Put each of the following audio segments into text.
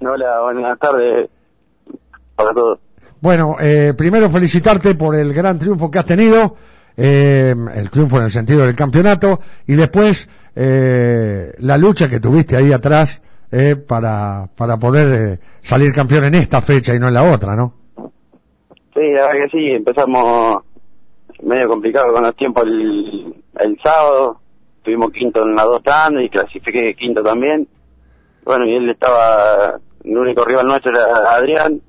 Hola, buenas tardes para todos. Bueno, eh, primero felicitarte por el gran triunfo que has tenido, eh, el triunfo en el sentido del campeonato, y después eh, la lucha que tuviste ahí atrás eh, para, para poder eh, salir campeón en esta fecha y no en la otra, ¿no? Sí, la verdad que sí, empezamos medio complicado con los tiempos el, el sábado, tuvimos quinto en las dos tandas y clasifiqué quinto también. Bueno, y él estaba, el único rival nuestro era Adrián,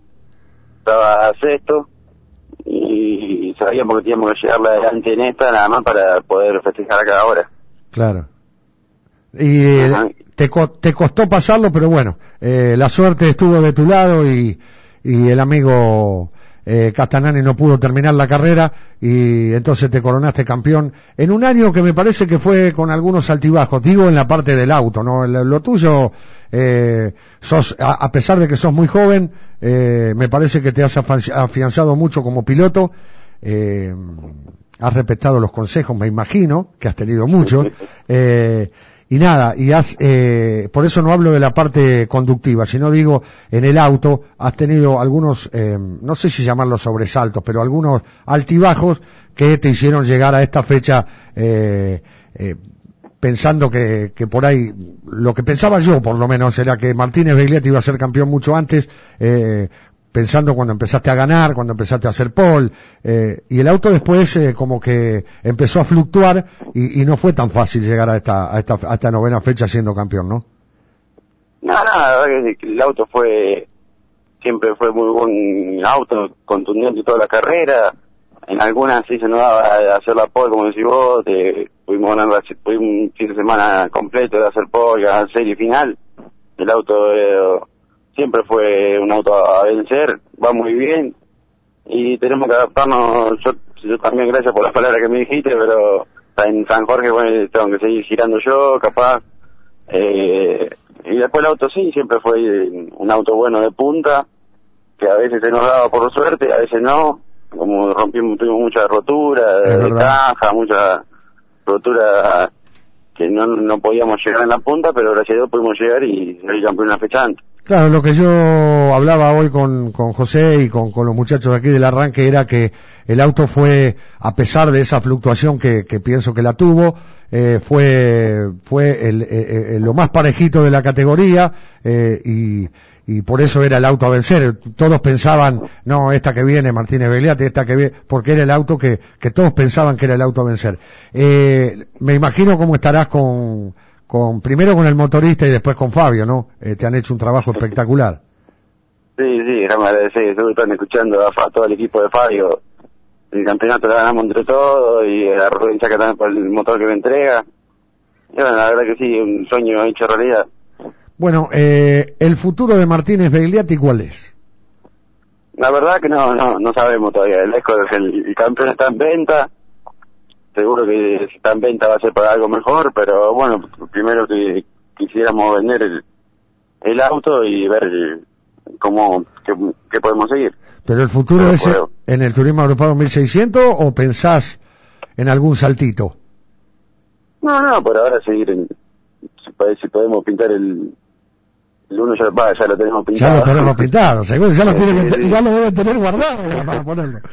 estaba sexto y sabíamos que teníamos que llegarle adelante en esta nada más para poder festejar acá ahora. Claro. Y eh, te, co- te costó pasarlo, pero bueno, eh, la suerte estuvo de tu lado y, y el amigo eh, Castanani no pudo terminar la carrera y entonces te coronaste campeón en un año que me parece que fue con algunos altibajos, digo en la parte del auto, ¿no? Lo, lo tuyo, eh, sos, a, a pesar de que sos muy joven, eh, me parece que te has afianzado mucho como piloto, eh, has respetado los consejos, me imagino, que has tenido muchos, eh, y nada, y has, eh, por eso no hablo de la parte conductiva, sino digo, en el auto has tenido algunos, eh, no sé si llamarlos sobresaltos, pero algunos altibajos que te hicieron llegar a esta fecha, pensando que, que por ahí, lo que pensaba yo por lo menos era que Martínez Begliati iba a ser campeón mucho antes, eh, pensando cuando empezaste a ganar, cuando empezaste a hacer pole, eh, y el auto después eh, como que empezó a fluctuar y, no fue tan fácil llegar a esta, a esta, a esta novena fecha siendo campeón, ¿no? No, no, el auto fue, siempre fue muy buen auto, contundente toda la carrera. En algunas sí se nos daba hacer la pole, como decís vos, de, pudimos ganar la- pudimos un fin de semana completo de hacer ganar serie final. El auto eh, siempre fue un auto a vencer, va muy bien y tenemos que adaptarnos. Yo, yo también, gracias por las palabras que me dijiste, pero en San Jorge bueno, tengo que seguir girando yo, capaz. Eh, y después el auto sí, siempre fue un auto bueno de punta, que a veces se nos daba por suerte, a veces no. Como rompimos, tuvimos mucha rotura de caja, mucha rotura que no, no podíamos llegar en la punta, pero gracias a Dios pudimos llegar y salir campeón una fecha antes. Claro, lo que yo hablaba hoy con, con José y con, con los muchachos aquí del arranque era que el auto fue, a pesar de esa fluctuación que, que pienso que la tuvo, eh, fue, fue el, eh, eh, lo más parejito de la categoría eh, y, y por eso era el auto a vencer. Todos pensaban, no, esta que viene, Martínez Begliati, esta que viene, porque era el auto que, que todos pensaban que era el auto a vencer. Me imagino cómo estarás con, con, primero con el motorista y después con Fabio, ¿no? Eh, te han hecho un trabajo espectacular. Sí, sí, déjame agradecer, están escuchando a, todo el equipo de Fabio. El campeonato lo ganamos entre todos y a Rubén Chaca también por el motor que me entrega. Y bueno, la verdad que sí, un sueño hecho realidad. Bueno, eh, el futuro de Martínez Begliati, ¿cuál es? La verdad que no, no, no sabemos todavía. El, Esco- el, el campeón está en venta. Seguro que si está en venta va a ser para algo mejor, pero bueno, primero que quisiéramos vender el, el auto y ver cómo, qué, qué podemos seguir. ¿Pero el futuro Pero es en- puedo. en el Turismo Europeo 1600 o pensás en algún saltito? No, no, por ahora seguir en, si, pode- si podemos pintar el, el uno ya, va, ya lo tenemos pintado. Ya lo tenemos pintado, seguro, ya lo, tiene sí. ya lo deben tener guardado para ponerlo.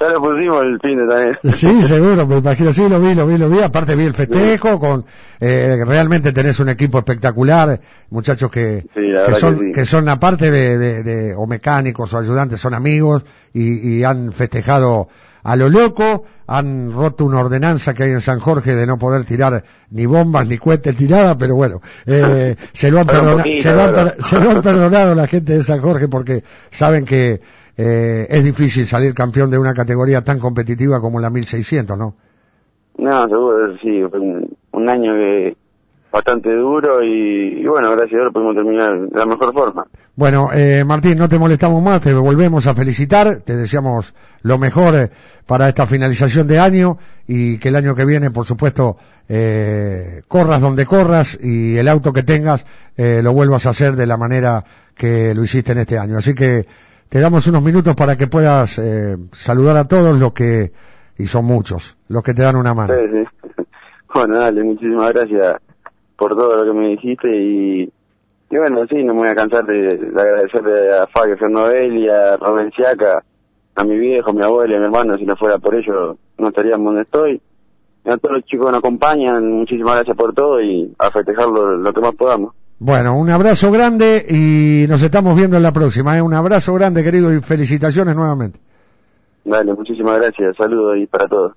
ya lo pusimos el fin de también. Sí, seguro, me imagino, sí, lo vi, lo vi, lo vi, aparte vi el festejo, con, eh, realmente tenés un equipo espectacular, muchachos que, Sí, que son, que sí. que son aparte de, de- de- o mecánicos o ayudantes, son amigos y, y han festejado a lo loco, han roto una ordenanza que hay en San Jorge de no poder tirar ni bombas ni cohetes tiradas, pero bueno, eh, se lo han perdonado, poquito, se se lo han perdonado la gente de San Jorge porque saben que eh, es difícil salir campeón de una categoría tan competitiva como la 1600, ¿no? No, seguro, sí, fue un, un año que bastante duro y, y bueno, gracias a Dios pudimos terminar de la mejor forma. Bueno, eh, Martín, no te molestamos más, te volvemos a felicitar, te deseamos lo mejor eh, para esta finalización de año y que el año que viene, por supuesto, eh, corras donde corras y el auto que tengas eh, lo vuelvas a hacer de la manera que lo hiciste en este año. Así que te damos unos minutos para que puedas eh, saludar a todos los que, y son muchos, los que te dan una mano. Sí, sí. Bueno, dale, muchísimas gracias por todo lo que me dijiste y, y bueno, sí, no me voy a cansar de, de agradecerle a Fabio Fernovelli, a Rubén Siaca, a mi viejo, mi abuelo y mi hermano, si no fuera por ellos no estaríamos donde estoy. Y a todos los chicos que nos acompañan, muchísimas gracias por todo y a festejar lo, lo que más podamos. Bueno, un abrazo grande y nos estamos viendo en la próxima. ¿eh? Un abrazo grande, querido, y felicitaciones nuevamente. Dale, muchísimas gracias, saludos y para todos.